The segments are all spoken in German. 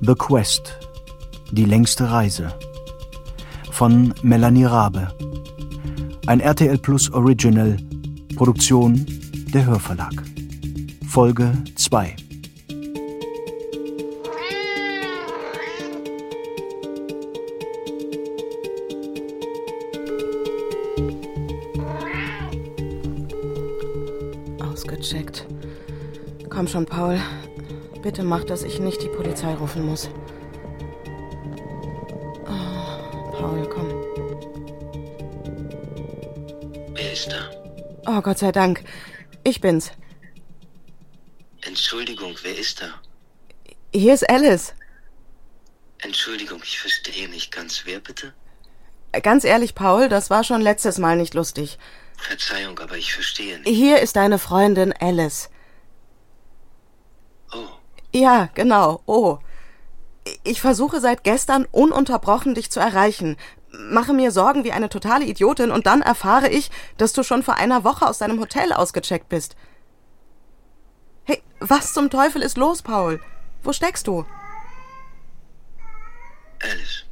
The Quest. Die längste Reise. Von Melanie Rabe. Ein RTL Plus Original. Produktion der Hörverlag. Folge 2. Ausgecheckt. Komm schon, Paul. Bitte mach, dass ich nicht die Polizei rufen muss. Oh, Paul, komm. Wer ist da? Oh, Gott sei Dank. Ich bin's. Entschuldigung, wer ist da? Hier ist Alice. Entschuldigung, ich verstehe nicht ganz. Wer bitte? Ganz ehrlich, Paul, das war schon letztes Mal nicht lustig. Verzeihung, aber ich verstehe nicht. Hier ist deine Freundin Alice. Ja, genau. Oh. Ich versuche seit gestern ununterbrochen dich zu erreichen. Mache mir Sorgen wie eine totale Idiotin und dann erfahre ich, dass du schon vor einer Woche aus deinem Hotel ausgecheckt bist. Hey, was zum Teufel ist los, Paul? Wo steckst du? Alice.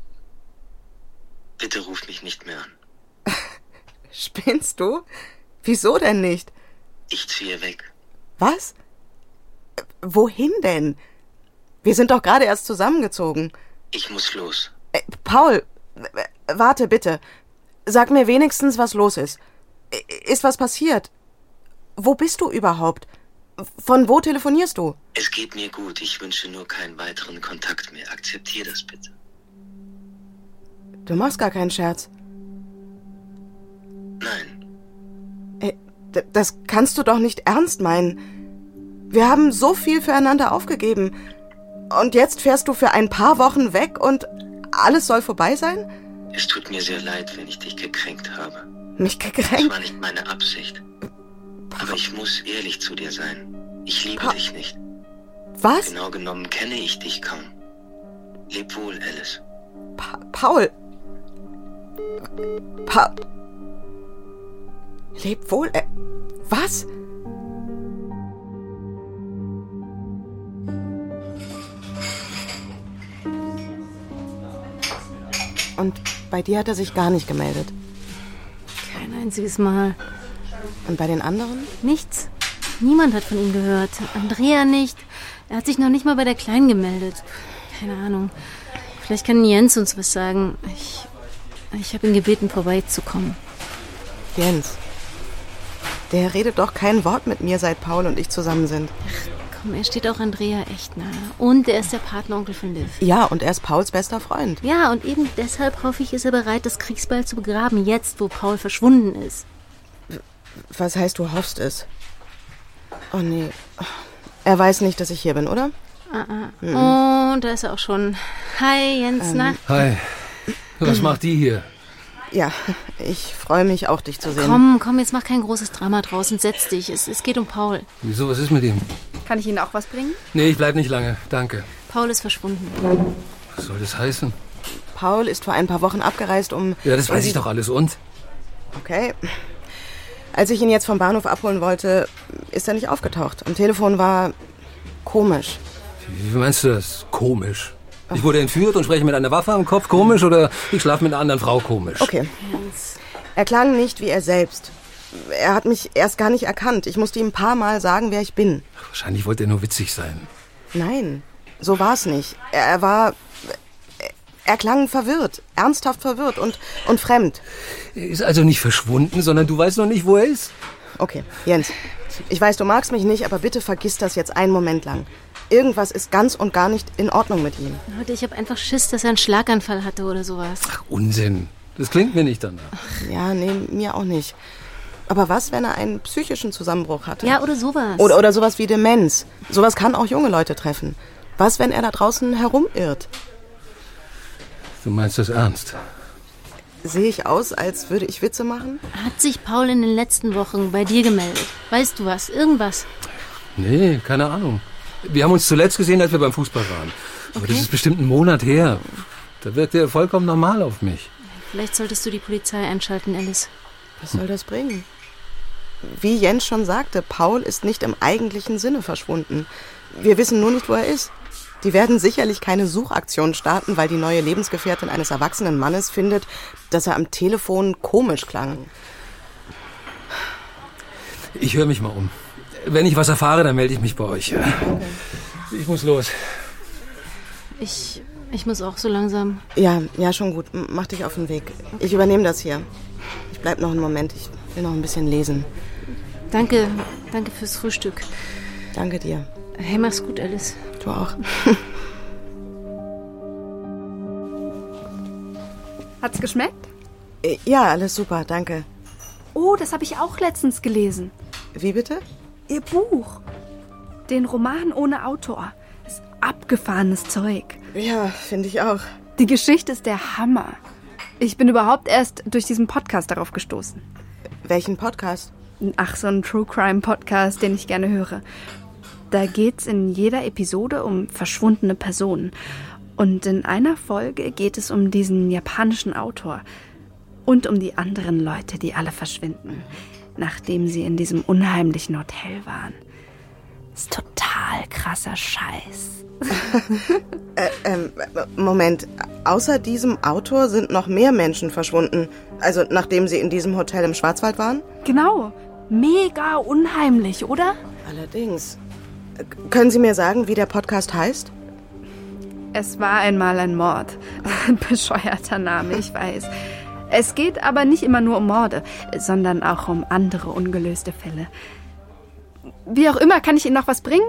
Bitte ruf mich nicht mehr an. Spinnst du? Wieso denn nicht? Ich ziehe weg. Was? Wohin denn? Wir sind doch gerade erst zusammengezogen. Ich muss los. Äh, Paul, warte bitte. Sag mir wenigstens, was los ist. Ist was passiert? Wo bist du überhaupt? Von wo telefonierst du? Es geht mir gut. Ich wünsche nur keinen weiteren Kontakt mehr. Akzeptier das bitte. Du machst gar keinen Scherz. Nein, Äh, Das kannst du doch nicht ernst meinen. Wir haben so viel füreinander aufgegeben. Und jetzt fährst du für ein paar Wochen weg und alles soll vorbei sein? es tut mir sehr leid, wenn ich dich gekränkt habe. Mich Das gekränkt? war nicht meine Absicht. Aber ich muss ehrlich zu dir sein. Ich liebe Pa- dich nicht. Was? Genau genommen kenne ich dich kaum. Leb wohl, Alice. Pa Paul. Pa Leb wohl. Äh, was? Und bei dir hat er sich gar nicht gemeldet. Kein einziges Mal. Und bei den anderen? Nichts. Niemand hat von ihm gehört. Andrea nicht. Er hat sich noch nicht mal bei der Kleinen gemeldet. Keine Ahnung. Vielleicht kann Jens uns was sagen. Ich, ich habe ihn gebeten, vorbeizukommen. Jens. Der redet doch kein Wort mit mir, seit Paul und ich zusammen sind. Komm, er steht auch Andrea echt nahe. Und er ist der Partneronkel von Liv. Ja, und er ist Pauls bester Freund. Ja, und eben deshalb hoffe ich, ist er bereit, das Kriegsbeil zu begraben, jetzt, wo Paul verschwunden ist. Was heißt, du hoffst es? Oh nee. Er weiß nicht, dass ich hier bin, oder? Oh, da ist er auch schon. Hi, Jens, na? Hi. Was macht die hier? Ja, ich freue mich auch, dich zu sehen. Komm, komm, jetzt mach kein großes Drama draus und setz dich. Es, es geht um Paul. Wieso, was ist mit ihm? Kann ich Ihnen auch was bringen? Nee, ich bleib nicht lange. Danke. Paul ist verschwunden. Was soll das heißen? Paul ist vor ein paar Wochen abgereist, um. Ja, das weiß ich doch alles. Und? Okay. Als ich ihn jetzt vom Bahnhof abholen wollte, ist er nicht aufgetaucht. Am Telefon war komisch. Wie meinst du das? Komisch. Ich wurde entführt und spreche mit einer Waffe am Kopf komisch oder ich schlafe mit einer anderen Frau komisch? Okay. Er klang nicht wie er selbst. Er hat mich erst gar nicht erkannt. Ich musste ihm ein paar Mal sagen, wer ich bin. Wahrscheinlich wollte er nur witzig sein. Nein, so war's nicht. Er, er war. Er klang verwirrt, ernsthaft verwirrt und, und fremd. Er ist also nicht verschwunden, sondern du weißt noch nicht, wo er ist? Okay, Jens, ich weiß, du magst mich nicht, aber bitte vergiss das jetzt einen Moment lang. Irgendwas ist ganz und gar nicht in Ordnung mit ihm. Leute, ich habe einfach Schiss, dass er einen Schlaganfall hatte oder sowas. Ach, Unsinn. Das klingt mir nicht danach. Ja, nee, mir auch nicht. Aber was, wenn er einen psychischen Zusammenbruch hatte? Ja, oder sowas. Oder, oder sowas wie Demenz. Sowas kann auch junge Leute treffen. Was, wenn er da draußen herumirrt? Du meinst das ernst? Sehe ich aus, als würde ich Witze machen? Hat sich Paul in den letzten Wochen bei dir gemeldet? Weißt du was? Irgendwas? Nee, keine Ahnung. Wir haben uns zuletzt gesehen, als wir beim Fußball waren. Aber das ist bestimmt ein Monat her. Da wirkt er vollkommen normal auf mich. Vielleicht solltest du die Polizei einschalten, Alice. Was soll das bringen? Wie Jens schon sagte, Paul ist nicht im eigentlichen Sinne verschwunden. Wir wissen nur nicht, wo er ist. Die werden sicherlich keine Suchaktion starten, weil die neue Lebensgefährtin eines erwachsenen Mannes findet, dass er am Telefon komisch klang. Ich höre mich mal um. Wenn ich was erfahre, dann melde ich mich bei euch. Ich muss los. Ich, ich muss auch so langsam. Ja, ja, schon gut. Mach dich auf den Weg. Ich übernehme das hier. Ich bleib noch einen Moment. Ich will noch ein bisschen lesen. Danke, danke fürs Frühstück. Danke dir. Hey, mach's gut, Alice. Du auch. Hat's geschmeckt? Äh, ja, alles super, danke. Oh, das habe ich auch letztens gelesen. Wie bitte? Ihr Buch. Den Roman ohne Autor. Ist abgefahrenes Zeug. Ja, finde ich auch. Die Geschichte ist der Hammer. Ich bin überhaupt erst durch diesen Podcast darauf gestoßen. Welchen Podcast? Ach, so ein True Crime Podcast, den ich gerne höre. Da geht's in jeder Episode um verschwundene Personen. Und in einer Folge geht es um diesen japanischen Autor und um die anderen Leute, die alle verschwinden, nachdem sie in diesem unheimlichen Hotel waren. Ist total krasser Scheiß. äh, ähm, Moment, außer diesem Autor sind noch mehr Menschen verschwunden. Also nachdem sie in diesem Hotel im Schwarzwald waren? Genau. Mega unheimlich, oder? Allerdings. Können Sie mir sagen, wie der Podcast heißt? Es war einmal ein Mord. Ein bescheuerter Name, ich weiß. Es geht aber nicht immer nur um Morde, sondern auch um andere ungelöste Fälle. Wie auch immer, kann ich Ihnen noch was bringen?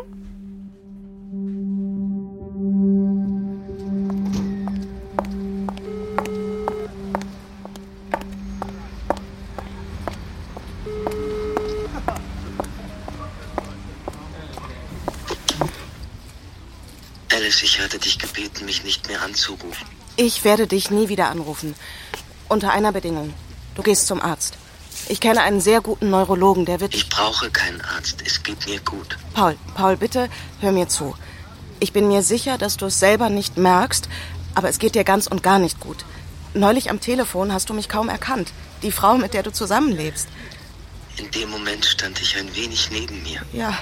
Alice, ich hatte dich gebeten, mich nicht mehr anzurufen. Ich werde dich nie wieder anrufen. Unter einer Bedingung. Du gehst zum Arzt. Ich kenne einen sehr guten Neurologen, der wird. Ich brauche keinen Arzt. Es geht mir gut. Paul, Paul, bitte hör mir zu. Ich bin mir sicher, dass du es selber nicht merkst, aber es geht dir ganz und gar nicht gut. Neulich am Telefon hast du mich kaum erkannt. Die Frau, mit der du zusammenlebst. In dem Moment stand ich ein wenig neben mir. Ja.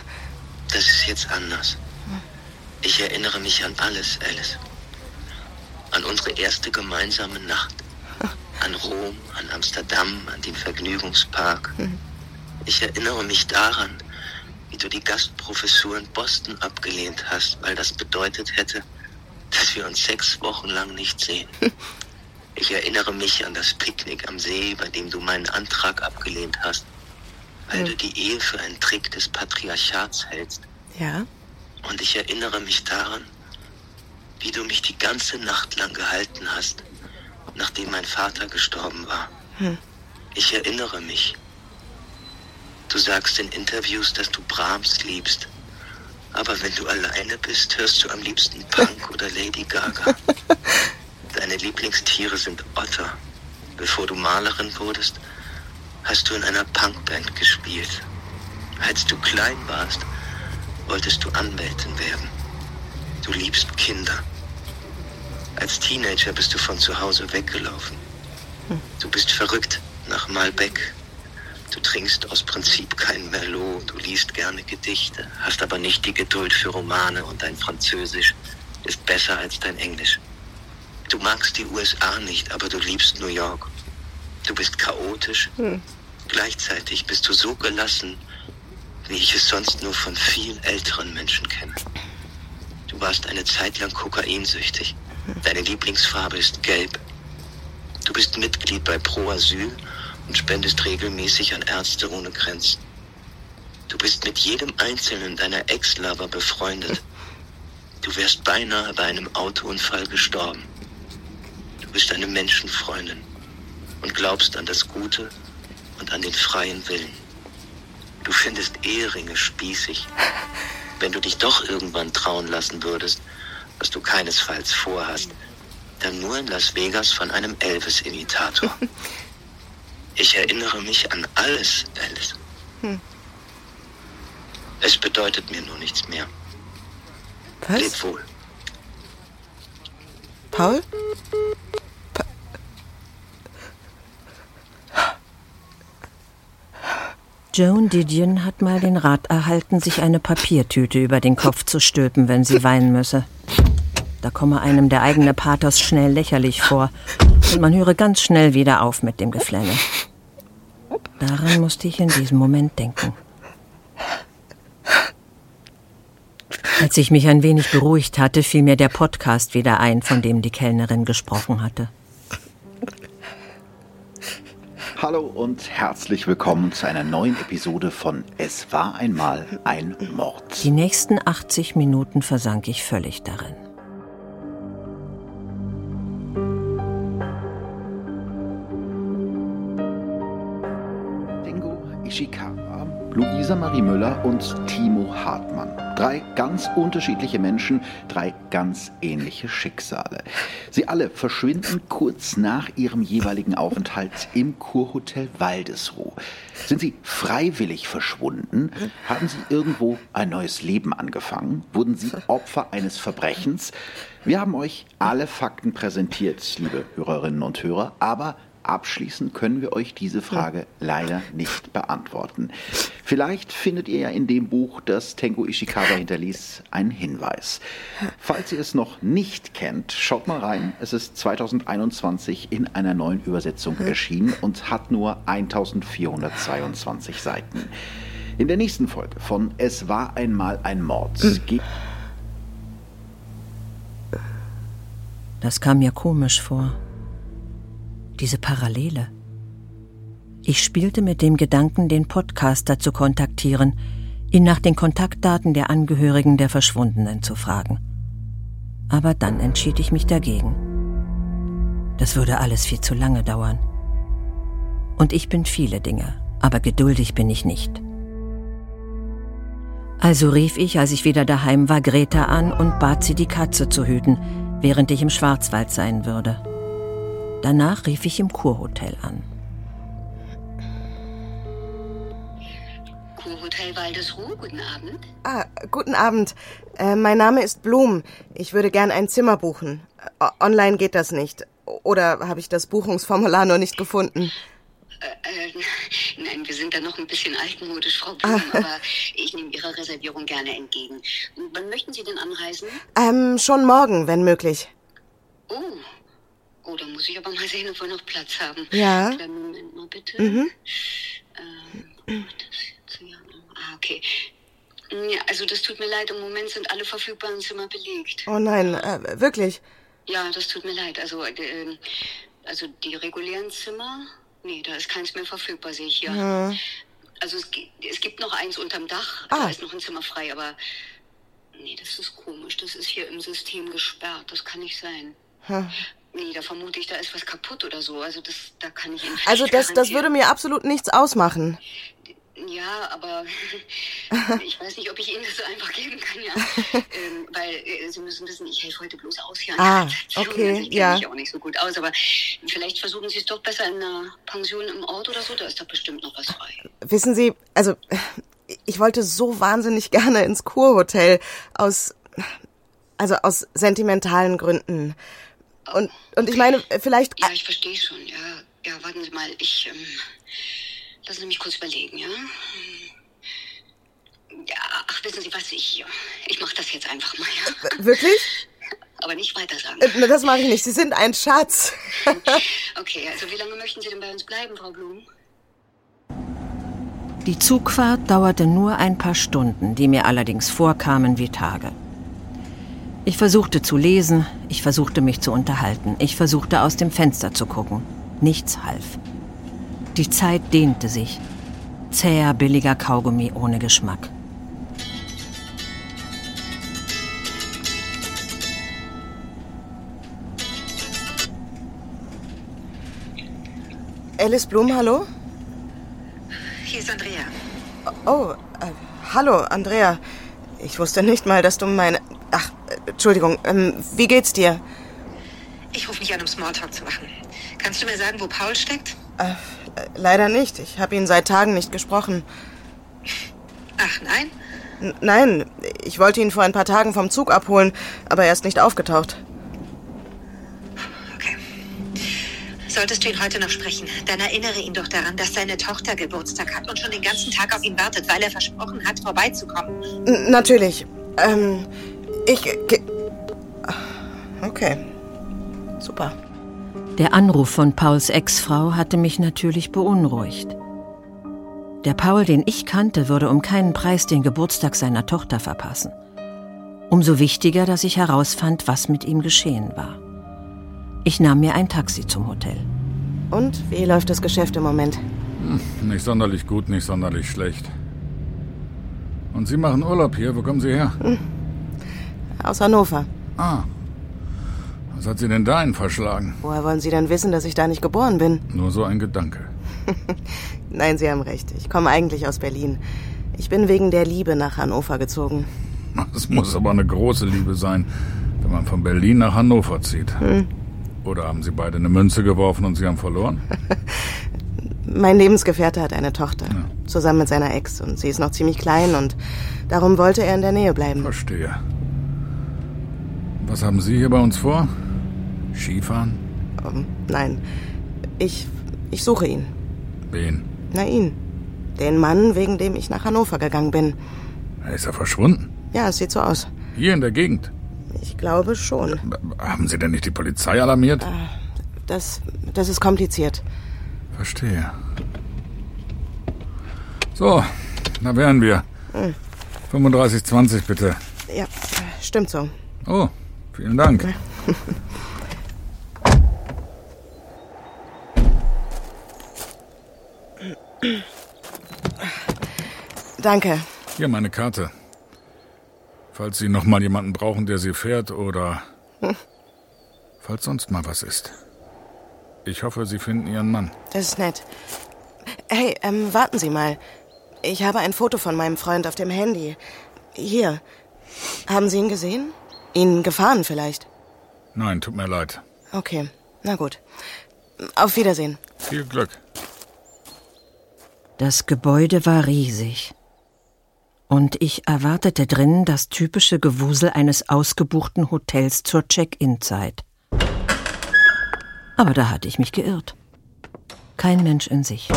Das ist jetzt anders. Ich erinnere mich an alles, Alice. An unsere erste gemeinsame Nacht. An Rom, an Amsterdam, an den Vergnügungspark. Ich erinnere mich daran, wie du die Gastprofessur in Boston abgelehnt hast, weil das bedeutet hätte, dass wir uns sechs Wochen lang nicht sehen. Ich erinnere mich an das Picknick am See, bei dem du meinen Antrag abgelehnt hast, weil du die Ehe für einen Trick des Patriarchats hältst. Ja? Und ich erinnere mich daran, wie du mich die ganze Nacht lang gehalten hast, nachdem mein Vater gestorben war. Hm. Ich erinnere mich. Du sagst in Interviews, dass du Brahms liebst. Aber wenn du alleine bist, hörst du am liebsten Punk oder Lady Gaga. Deine Lieblingstiere sind Otter. Bevor du Malerin wurdest, hast du in einer Punkband gespielt. Als du klein warst, wolltest du Anwältin werden. Du liebst Kinder. Als Teenager bist du von zu Hause weggelaufen. Du bist verrückt nach Malbec. Du trinkst aus Prinzip kein Merlot, du liest gerne Gedichte, hast aber nicht die Geduld für Romane und dein Französisch ist besser als dein Englisch. Du magst die USA nicht, aber du liebst New York. Du bist chaotisch. Gleichzeitig bist du so gelassen, wie ich es sonst nur von viel älteren Menschen kenne. Du warst eine Zeit lang kokainsüchtig. Deine Lieblingsfarbe ist gelb. Du bist Mitglied bei Pro Asyl und spendest regelmäßig an Ärzte ohne Grenzen. Du bist mit jedem einzelnen deiner Ex-Lover befreundet. Du wärst beinahe bei einem Autounfall gestorben. Du bist eine Menschenfreundin und glaubst an das Gute und an den freien Willen. Du findest Eheringe spießig. Wenn du dich doch irgendwann trauen lassen würdest, was du keinesfalls vorhast, dann nur in Las Vegas von einem Elvis-Imitator. Ich erinnere mich an alles, Alice. Hm. Es bedeutet mir nur nichts mehr. Was? Leb wohl. Paul? Joan Didion hat mal den Rat erhalten, sich eine Papiertüte über den Kopf zu stülpen, wenn sie weinen müsse. Da komme einem der eigene Pathos schnell lächerlich vor und man höre ganz schnell wieder auf mit dem Geflänne. Daran musste ich in diesem Moment denken. Als ich mich ein wenig beruhigt hatte, fiel mir der Podcast wieder ein, von dem die Kellnerin gesprochen hatte. Hallo und herzlich willkommen zu einer neuen Episode von Es war einmal ein Mord. Die nächsten 80 Minuten versank ich völlig darin. Ishikawa, Luisa Marie Müller und Timo Hartmann. Drei ganz unterschiedliche Menschen, drei ganz ähnliche Schicksale. Sie alle verschwinden kurz nach ihrem jeweiligen Aufenthalt im Kurhotel Waldesruh. Sind sie freiwillig verschwunden? Haben sie irgendwo ein neues Leben angefangen? Wurden sie Opfer eines Verbrechens? Wir haben euch alle Fakten präsentiert, liebe Hörerinnen und Hörer, aber Abschließend können wir euch diese Frage leider nicht beantworten. Vielleicht findet ihr ja in dem Buch, das Tengo Ishikawa hinterließ, einen Hinweis. Falls ihr es noch nicht kennt, schaut mal rein. Es ist 2021 in einer neuen Übersetzung erschienen und hat nur 1422 Seiten. In der nächsten Folge von Es war einmal ein Mord geht Das kam mir komisch vor. Diese Parallele. Ich spielte mit dem Gedanken, den Podcaster zu kontaktieren, ihn nach den Kontaktdaten der Angehörigen der Verschwundenen zu fragen. Aber dann entschied ich mich dagegen. Das würde alles viel zu lange dauern. Und ich bin viele Dinge, aber geduldig bin ich nicht. Also rief ich, als ich wieder daheim war, Greta an und bat sie, die Katze zu hüten, während ich im Schwarzwald sein würde. Danach rief ich im Kurhotel an. Kurhotel Waldesruh, guten Abend. Ah, guten Abend. Äh, mein Name ist Blum. Ich würde gern ein Zimmer buchen. O online geht das nicht. Oder habe ich das Buchungsformular noch nicht gefunden? Äh, äh, nein, wir sind da noch ein bisschen altmodisch, Frau Blum, aber ich nehme Ihre Reservierung gerne entgegen. Wann möchten Sie denn anreisen? Ähm, schon morgen, wenn möglich. Oh. Oh, da muss ich aber mal sehen, ob wir noch Platz haben. Ja. Kleinen Moment mal bitte. Mhm. Ähm, ja, ah, okay. Ja, also das tut mir leid, im Moment sind alle verfügbaren Zimmer belegt. Oh nein, äh, wirklich. Ja, das tut mir leid. Also, äh, also die regulären Zimmer, nee, da ist keins mehr verfügbar, sehe ich hier. Ja. Also es, es gibt noch eins unterm Dach, Ah. da ist noch ein Zimmer frei, aber nee, das ist komisch. Das ist hier im System gesperrt. Das kann nicht sein. Hm. Nee, da vermute ich, da ist was kaputt oder so. Also das, da kann ich Ihnen Also das, das würde mir absolut nichts ausmachen. Ja, aber ich weiß nicht, ob ich Ihnen das so einfach geben kann, ja. ähm, weil äh, Sie müssen wissen, ich helfe heute bloß aus hier an Ah, der okay, also ich ja. mich auch nicht so gut aus, aber vielleicht versuchen Sie es doch besser in einer Pension im Ort oder so, da ist da bestimmt noch was frei. Wissen Sie, also ich wollte so wahnsinnig gerne ins Kurhotel aus, also aus sentimentalen Gründen. Und, und ich meine, vielleicht, Ja, ich verstehe schon, ja. Ja, warten Sie mal, ich, ähm, lassen Sie mich kurz überlegen, ja. Ja, ach, wissen Sie was, ich, ich mache das jetzt einfach mal, ja. wirklich? Aber nicht weiter sagen. Äh, Das mache ich nicht. Sie sind ein Schatz. Okay, also wie lange möchten Sie denn bei uns bleiben, Frau Blum? Die Zugfahrt dauerte nur ein paar Stunden, die mir allerdings vorkamen wie Tage. Ich versuchte zu lesen, ich versuchte mich zu unterhalten, ich versuchte aus dem Fenster zu gucken. Nichts half. Die Zeit dehnte sich. Zäher, billiger Kaugummi ohne Geschmack. Alice Blum, hallo? Hier ist Andrea. Oh, äh, hallo, Andrea. Ich wusste nicht mal, dass du meine... Entschuldigung, ähm, wie geht's dir? Ich rufe nicht an, um Smalltalk zu machen. Kannst du mir sagen, wo Paul steckt? Äh, äh, leider nicht. Ich habe ihn seit Tagen nicht gesprochen. Ach nein? N nein, ich wollte ihn vor ein paar Tagen vom Zug abholen, aber er ist nicht aufgetaucht. Okay. Solltest du ihn heute noch sprechen, dann erinnere ihn doch daran, dass seine Tochter Geburtstag hat und schon den ganzen Tag auf ihn wartet, weil er versprochen hat, vorbeizukommen. N natürlich. Ähm, ich... ge- Okay. Super. Der Anruf von Pauls Ex-Frau hatte mich natürlich beunruhigt. Der Paul, den ich kannte, würde um keinen Preis den Geburtstag seiner Tochter verpassen. Umso wichtiger, dass ich herausfand, was mit ihm geschehen war. Ich nahm mir ein Taxi zum Hotel. Und wie läuft das Geschäft im Moment? Hm, nicht sonderlich gut, nicht sonderlich schlecht. Und Sie machen Urlaub hier. Wo kommen Sie her? Hm. Aus Hannover. Ah. Was hat Sie denn dahin verschlagen? Woher wollen Sie denn wissen, dass ich da nicht geboren bin? Nur so ein Gedanke. Nein, Sie haben recht. Ich komme eigentlich aus Berlin. Ich bin wegen der Liebe nach Hannover gezogen. Das muss aber eine große Liebe sein, wenn man von Berlin nach Hannover zieht. Hm. Oder haben Sie beide eine Münze geworfen und Sie haben verloren? mein Lebensgefährte hat eine Tochter, ja. zusammen mit seiner Ex. Und sie ist noch ziemlich klein und darum wollte er in der Nähe bleiben. Verstehe. Was haben Sie hier bei uns vor? Skifahren? Um, nein. Ich, ich suche ihn. Wen? Na, ihn. Den Mann, wegen dem ich nach Hannover gegangen bin. Ist er verschwunden? Ja, es sieht so aus. Hier in der Gegend? Ich glaube schon. Haben Sie denn nicht die Polizei alarmiert? Ah, das, das ist kompliziert. Verstehe. So, da wären wir. Hm. 35,20 bitte. Ja, stimmt so. Oh, vielen Dank. Danke. Hier meine Karte. Falls Sie noch mal jemanden brauchen, der Sie fährt oder hm. falls sonst mal was ist. Ich hoffe, Sie finden Ihren Mann. Das ist nett. Hey, ähm, warten Sie mal. Ich habe ein Foto von meinem Freund auf dem Handy. Hier. Haben Sie ihn gesehen? Ihn gefahren vielleicht? Nein, tut mir leid. Okay, na gut. Auf Wiedersehen. Viel Glück. Das Gebäude war riesig. Und ich erwartete drin das typische Gewusel eines ausgebuchten Hotels zur Check-in-Zeit. Aber da hatte ich mich geirrt. Kein Mensch in sich.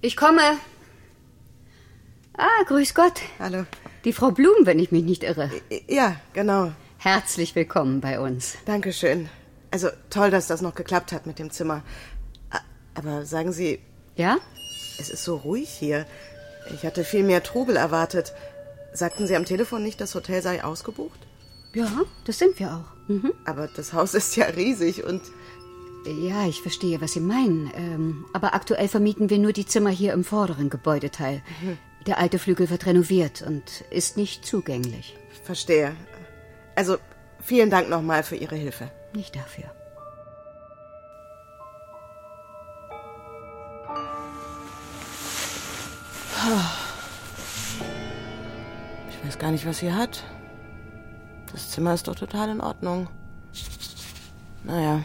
Ich komme. Ah, grüß Gott. Hallo. Die Frau Blum, wenn ich mich nicht irre. Ja, genau. Herzlich willkommen bei uns. Dankeschön. Also toll, dass das noch geklappt hat mit dem Zimmer. Aber sagen Sie. Ja? Es ist so ruhig hier. Ich hatte viel mehr Trubel erwartet. Sagten Sie am Telefon nicht, das Hotel sei ausgebucht? Ja, das sind wir auch. Mhm. Aber das Haus ist ja riesig und. Ja, ich verstehe, was Sie meinen. Ähm, aber aktuell vermieten wir nur die Zimmer hier im vorderen Gebäudeteil. Mhm. Der alte Flügel wird renoviert und ist nicht zugänglich. Verstehe. Also, vielen Dank nochmal für Ihre Hilfe. Nicht dafür. Ich weiß gar nicht, was sie hat. Das Zimmer ist doch total in Ordnung. Naja.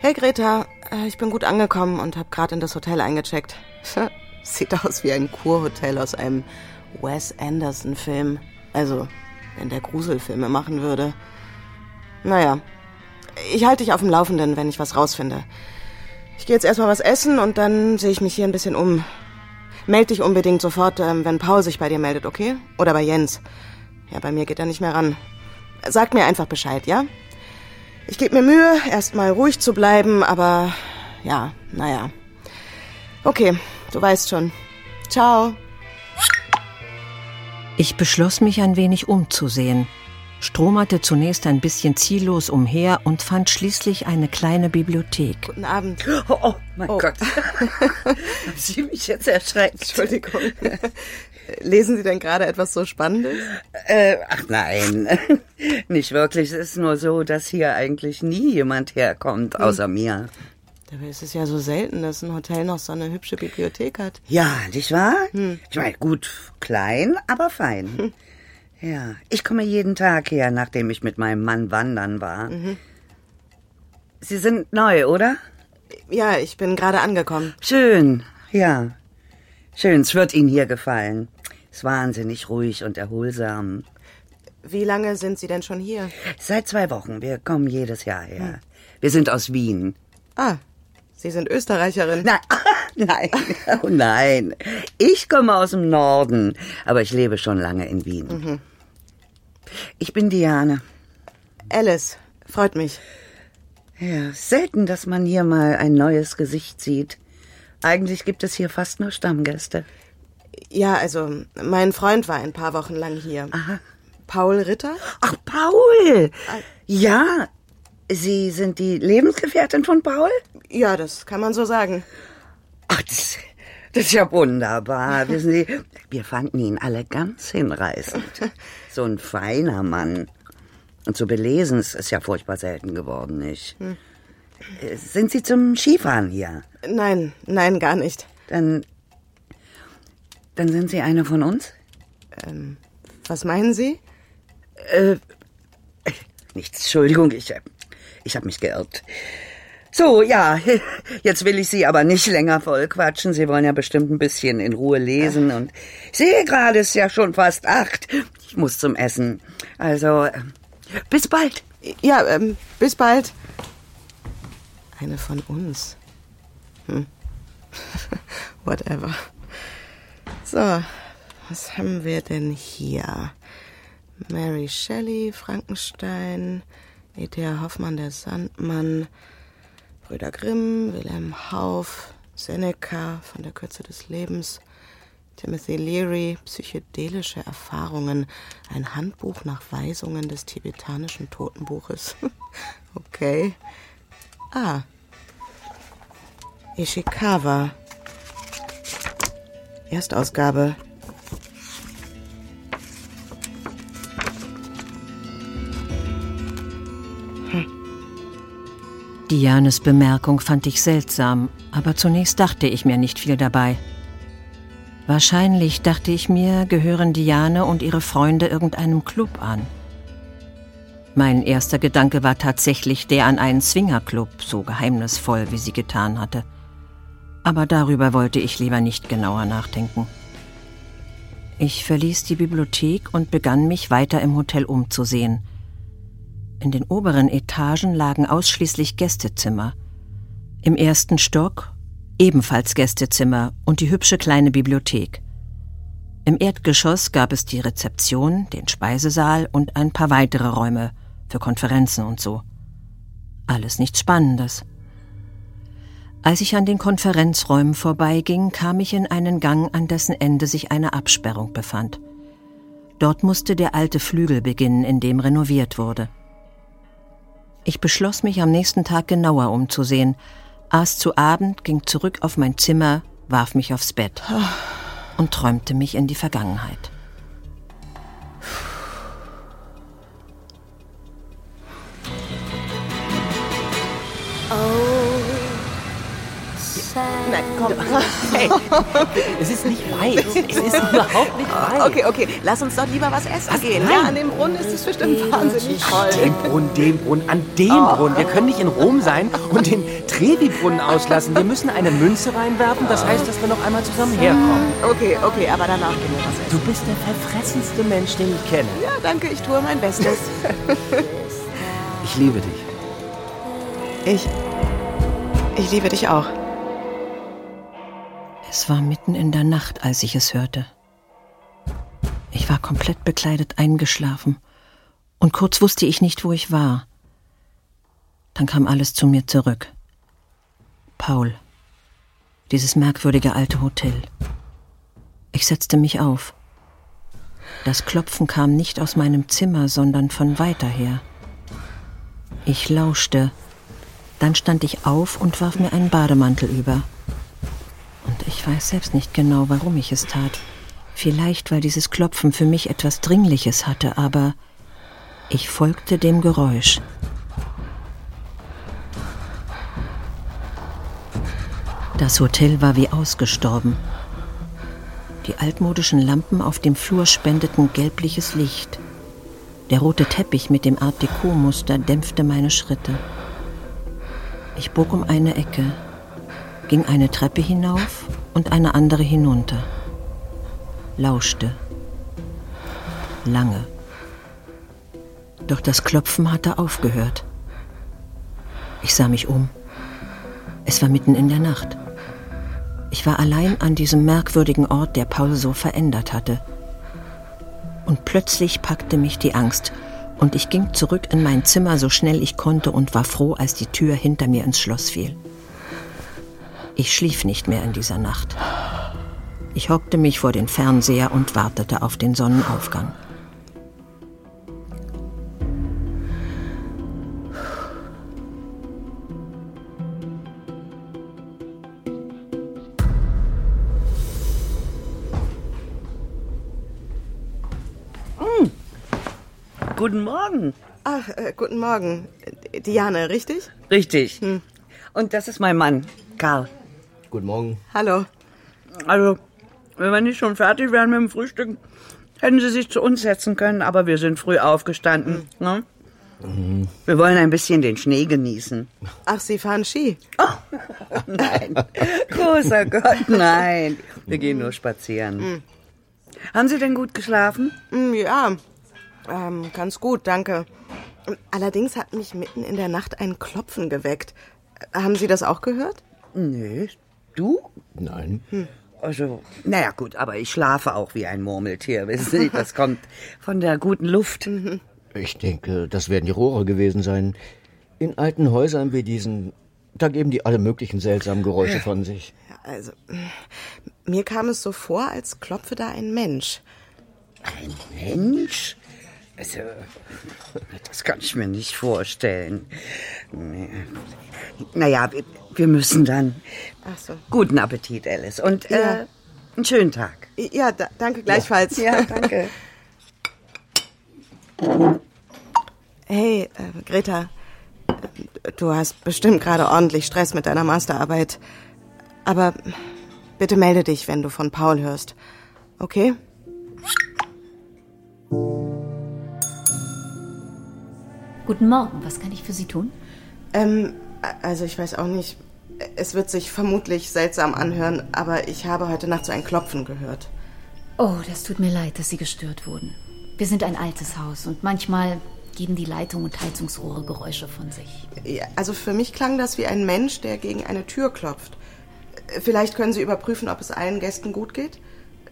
Hey Greta, äh, ich bin gut angekommen und habe gerade in das Hotel eingecheckt. Sieht aus wie ein Kurhotel aus einem Wes Anderson-Film. Also, wenn der Gruselfilme machen würde. Naja, ich halte dich auf dem Laufenden, wenn ich was rausfinde. Ich gehe jetzt erstmal was essen und dann sehe ich mich hier ein bisschen um. Meld dich unbedingt sofort, ähm, wenn Paul sich bei dir meldet, okay? Oder bei Jens. Ja, bei mir geht er nicht mehr ran. Sag mir einfach Bescheid, ja? Ich gebe mir Mühe, erstmal ruhig zu bleiben, aber ja, naja. Okay, du weißt schon. Ciao. Ich beschloss mich ein wenig umzusehen stromerte zunächst ein bisschen ziellos umher und fand schließlich eine kleine Bibliothek. Guten Abend. Oh, oh mein oh. Gott. Haben Sie mich jetzt erschreckt? Entschuldigung. Lesen Sie denn gerade etwas so Spannendes? Äh, ach nein, nicht wirklich. Es ist nur so, dass hier eigentlich nie jemand herkommt, hm. außer hm. mir. Dabei ist es ja so selten, dass ein Hotel noch so eine hübsche Bibliothek hat. Ja, nicht wahr? Hm. Ich meine, gut, klein, aber fein. Hm. Ja, ich komme jeden Tag her, nachdem ich mit meinem Mann wandern war. Mhm. Sie sind neu, oder? Ja, ich bin gerade angekommen. Schön, ja. Schön, es wird Ihnen hier gefallen. Ist wahnsinnig ruhig und erholsam. Wie lange sind Sie denn schon hier? Seit zwei Wochen. Wir kommen jedes Jahr her. Hm. Wir sind aus Wien. Ah, Sie sind Österreicherin. Nein, Nein, oh nein. Ich komme aus dem Norden, aber ich lebe schon lange in Wien. Mhm. Ich bin Diane. Alice, freut mich. Ja, selten, dass man hier mal ein neues Gesicht sieht. Eigentlich gibt es hier fast nur Stammgäste. Ja, also mein Freund war ein paar Wochen lang hier. Aha. Paul Ritter? Ach, Paul! Ja, Sie sind die Lebensgefährtin von Paul? Ja, das kann man so sagen. Ach, das, das ist ja wunderbar. Wissen Sie, wir fanden ihn alle ganz hinreißend. So ein feiner Mann. Und so belesen es ist ja furchtbar selten geworden, nicht? Hm. Äh, Sind Sie zum Skifahren hier? Nein, nein, gar nicht. Dann. Dann sind Sie eine von uns? Ähm, was meinen Sie? Äh, nichts, Entschuldigung, ich, äh, ich habe mich geirrt. So, ja, jetzt will ich Sie aber nicht länger vollquatschen. Sie wollen ja bestimmt ein bisschen in Ruhe lesen und ich sehe gerade, es ist ja schon fast acht. Ich muss zum Essen. Also, äh, bis bald. Ja, ähm, bis bald. Eine von uns. Hm. Whatever. So, was haben wir denn hier? Mary Shelley, Frankenstein, E.T.A. Hoffmann, der Sandmann, Brüder Grimm, Wilhelm Hauff, Seneca von der Kürze des Lebens, Timothy Leary, psychedelische Erfahrungen, ein Handbuch nach Weisungen des tibetanischen Totenbuches. okay. Ah. Ishikawa. Erstausgabe. Dianes Bemerkung fand ich seltsam, aber zunächst dachte ich mir nicht viel dabei. Wahrscheinlich, dachte ich mir, gehören Diane und ihre Freunde irgendeinem Club an. Mein erster Gedanke war tatsächlich der an einen Swingerclub, so geheimnisvoll, wie sie getan hatte. Aber darüber wollte ich lieber nicht genauer nachdenken. Ich verließ die Bibliothek und begann mich weiter im Hotel umzusehen. In den oberen Etagen lagen ausschließlich Gästezimmer. Im ersten Stock ebenfalls Gästezimmer und die hübsche kleine Bibliothek. Im Erdgeschoss gab es die Rezeption, den Speisesaal und ein paar weitere Räume für Konferenzen und so. Alles nichts Spannendes. Als ich an den Konferenzräumen vorbeiging, kam ich in einen Gang, an dessen Ende sich eine Absperrung befand. Dort musste der alte Flügel beginnen, in dem renoviert wurde. Ich beschloss mich am nächsten Tag genauer umzusehen, aß zu Abend, ging zurück auf mein Zimmer, warf mich aufs Bett und träumte mich in die Vergangenheit. Na komm. Hey, es ist nicht weit. Es ist überhaupt nicht weit. Okay, okay, lass uns doch lieber was essen Was? gehen. Nein. Ja, an dem Brunnen ist es bestimmt wahnsinnig toll. Den Brunnen, den Brunnen, an dem Oh. Brunnen. Wir können nicht in Rom sein und den Trevi-Brunnen auslassen. Wir müssen eine Münze reinwerfen. Das heißt, dass wir noch einmal zusammen herkommen. Okay, okay, aber danach gehen wir was essen. Du bist der verfressenste Mensch, den ich kenne. Ja, danke, ich tue mein Bestes. Ich liebe dich. Ich. Ich liebe dich auch. Es war mitten in der Nacht, als ich es hörte. Ich war komplett bekleidet eingeschlafen und kurz wusste ich nicht, wo ich war. Dann kam alles zu mir zurück. Paul. Dieses merkwürdige alte Hotel. Ich setzte mich auf. Das Klopfen kam nicht aus meinem Zimmer, sondern von weiter her. Ich lauschte. Dann stand ich auf und warf mir einen Bademantel über. Und ich weiß selbst nicht genau, warum ich es tat. Vielleicht, weil dieses Klopfen für mich etwas Dringliches hatte, aber ich folgte dem Geräusch. Das Hotel war wie ausgestorben. Die altmodischen Lampen auf dem Flur spendeten gelbliches Licht. Der rote Teppich mit dem Art Deco-Muster dämpfte meine Schritte. Ich bog um eine Ecke, ging eine Treppe hinauf und eine andere hinunter. Lauschte. Lange. Doch das Klopfen hatte aufgehört. Ich sah mich um. Es war mitten in der Nacht. Ich war allein an diesem merkwürdigen Ort, der Paul so verändert hatte. Und plötzlich packte mich die Angst, und ich ging zurück in mein Zimmer so schnell ich konnte und war froh, als die Tür hinter mir ins Schloss fiel. Ich schlief nicht mehr in dieser Nacht. Ich hockte mich vor den Fernseher und wartete auf den Sonnenaufgang. Hm. Guten Morgen. Ach, äh, guten Morgen. Diane, richtig? Richtig. Und das ist mein Mann, Karl. Guten Morgen. Hallo. Also, wenn wir nicht schon fertig wären mit dem Frühstück, hätten Sie sich zu uns setzen können, aber wir sind früh aufgestanden. Ne? Wir wollen ein bisschen den Schnee genießen. Ach, Sie fahren Ski? Nein, großer Gott, nein. Wir gehen nur spazieren. Hm. Haben Sie denn gut geschlafen? Hm, Ja, ähm, ganz gut, danke. Allerdings hat mich mitten in der Nacht ein Klopfen geweckt. Haben Sie das auch gehört? Nö. Du? Nein. Also, naja, gut, aber ich schlafe auch wie ein Murmeltier. Wissen Sie, das kommt von der guten Luft. Ich denke, das werden die Rohre gewesen sein. In alten Häusern wie diesen, da geben die alle möglichen seltsamen Geräusche von sich. Also, mir kam es so vor, als klopfe da ein Mensch. Ein Mensch? Also, das kann ich mir nicht vorstellen. Nee. Naja, wir, wir müssen dann. Ach so. Guten Appetit, Alice. Und Ja. äh, einen schönen Tag. Ja, da, danke gleichfalls. Ja, danke. Hey, äh, Greta, äh, du hast bestimmt gerade ordentlich Stress mit deiner Masterarbeit. Aber bitte melde dich, wenn du von Paul hörst. Okay? Guten Morgen, was kann ich für Sie tun? Ähm, also ich weiß auch nicht. Es wird sich vermutlich seltsam anhören, aber ich habe heute Nacht so ein Klopfen gehört. Oh, das tut mir leid, dass Sie gestört wurden. Wir sind ein altes Haus und manchmal geben die Leitung und Heizungsrohre Geräusche von sich. Ja, also für mich klang das wie ein Mensch, der gegen eine Tür klopft. Vielleicht können Sie überprüfen, ob es allen Gästen gut geht?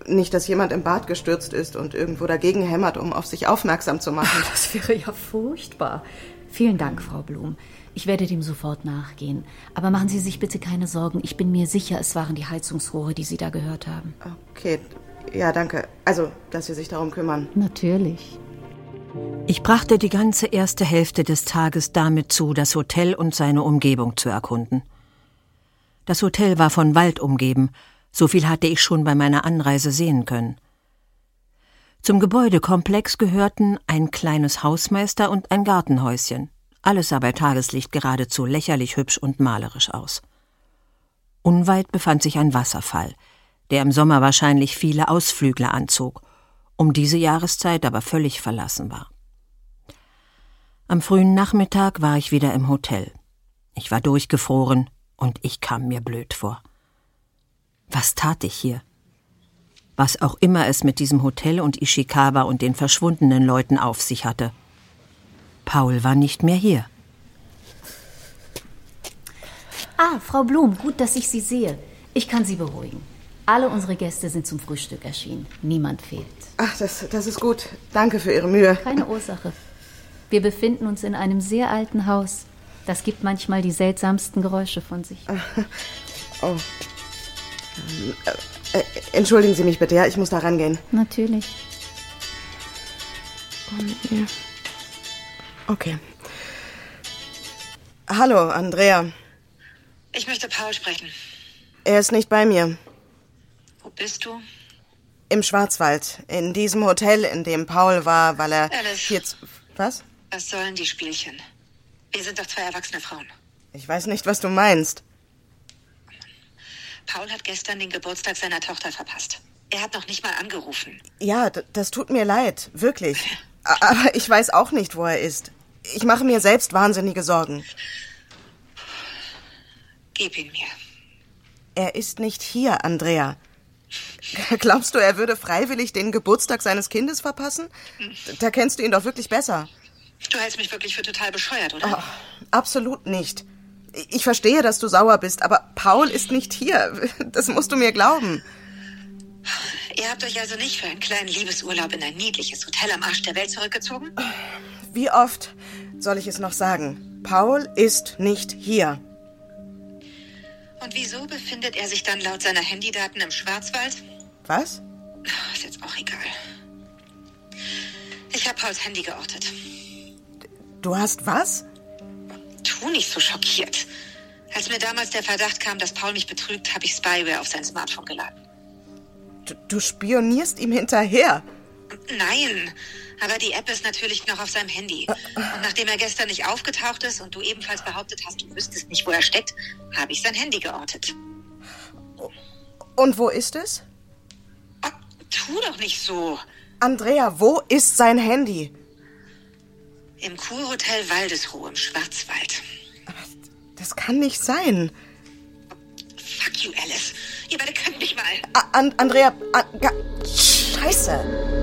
Nicht, dass jemand im Bad gestürzt ist und irgendwo dagegen hämmert, um auf sich aufmerksam zu machen. Das wäre ja furchtbar. Vielen Dank, Frau Blum. Ich werde dem sofort nachgehen. Aber machen Sie sich bitte keine Sorgen. Ich bin mir sicher, es waren die Heizungsrohre, die Sie da gehört haben. Okay, ja, danke. Also, dass Sie sich darum kümmern. Natürlich. Ich brachte die ganze erste Hälfte des Tages damit zu, das Hotel und seine Umgebung zu erkunden. Das Hotel war von Wald umgeben, so viel hatte ich schon bei meiner Anreise sehen können. Zum Gebäudekomplex gehörten ein kleines Hausmeister und ein Gartenhäuschen. Alles sah bei Tageslicht geradezu lächerlich hübsch und malerisch aus. Unweit befand sich ein Wasserfall, der im Sommer wahrscheinlich viele Ausflügler anzog, um diese Jahreszeit aber völlig verlassen war. Am frühen Nachmittag war ich wieder im Hotel. Ich war durchgefroren und ich kam mir blöd vor. Was tat ich hier? Was auch immer es mit diesem Hotel und Ishikawa und den verschwundenen Leuten auf sich hatte. Paul war nicht mehr hier. Ah, Frau Blum, gut, dass ich Sie sehe. Ich kann Sie beruhigen. Alle unsere Gäste sind zum Frühstück erschienen. Niemand fehlt. Ach, das, das ist gut. Danke für Ihre Mühe. Keine Ursache. Wir befinden uns in einem sehr alten Haus. Das gibt manchmal die seltsamsten Geräusche von sich. Oh. Äh, entschuldigen Sie mich bitte, ja? Ich muss da rangehen. Natürlich. Nee. Okay. Hallo, Andrea. Ich möchte Paul sprechen. Er ist nicht bei mir. Wo bist du? Im Schwarzwald. In diesem Hotel, in dem Paul war, weil er Alice. jetzt. Was? Was sollen die Spielchen? Wir sind doch zwei erwachsene Frauen. Ich weiß nicht, was du meinst. Paul hat gestern den Geburtstag seiner Tochter verpasst. Er hat noch nicht mal angerufen. Ja, das tut mir leid, wirklich. Aber ich weiß auch nicht, wo er ist. Ich mache mir selbst wahnsinnige Sorgen. Gib ihn mir. Er ist nicht hier, Andrea. Glaubst du, er würde freiwillig den Geburtstag seines Kindes verpassen? Da kennst du ihn doch wirklich besser. Du hältst mich wirklich für total bescheuert, oder? Oh, absolut nicht. Ich verstehe, dass du sauer bist, aber Paul ist nicht hier. Das musst du mir glauben. Ihr habt euch also nicht für einen kleinen Liebesurlaub in ein niedliches Hotel am Arsch der Welt zurückgezogen? Wie oft soll ich es noch sagen? Paul ist nicht hier. Und wieso befindet er sich dann laut seiner Handydaten im Schwarzwald? Was? Ist jetzt auch egal. Ich habe Pauls Handy geortet. Du hast was? Tu nicht so schockiert. Als mir damals der Verdacht kam, dass Paul mich betrügt, habe ich Spyware auf sein Smartphone geladen. Du, du spionierst ihm hinterher. Nein, aber die App ist natürlich noch auf seinem Handy. Und nachdem er gestern nicht aufgetaucht ist und du ebenfalls behauptet hast, du wüsstest nicht, wo er steckt, habe ich sein Handy geortet. Und wo ist es? Tu doch nicht so. Andrea, wo ist sein Handy? Im Kurhotel Waldesruhe im Schwarzwald. Das kann nicht sein. Fuck you, Alice. Ihr beide könnt mich mal. A An Andrea. An Ga Scheiße.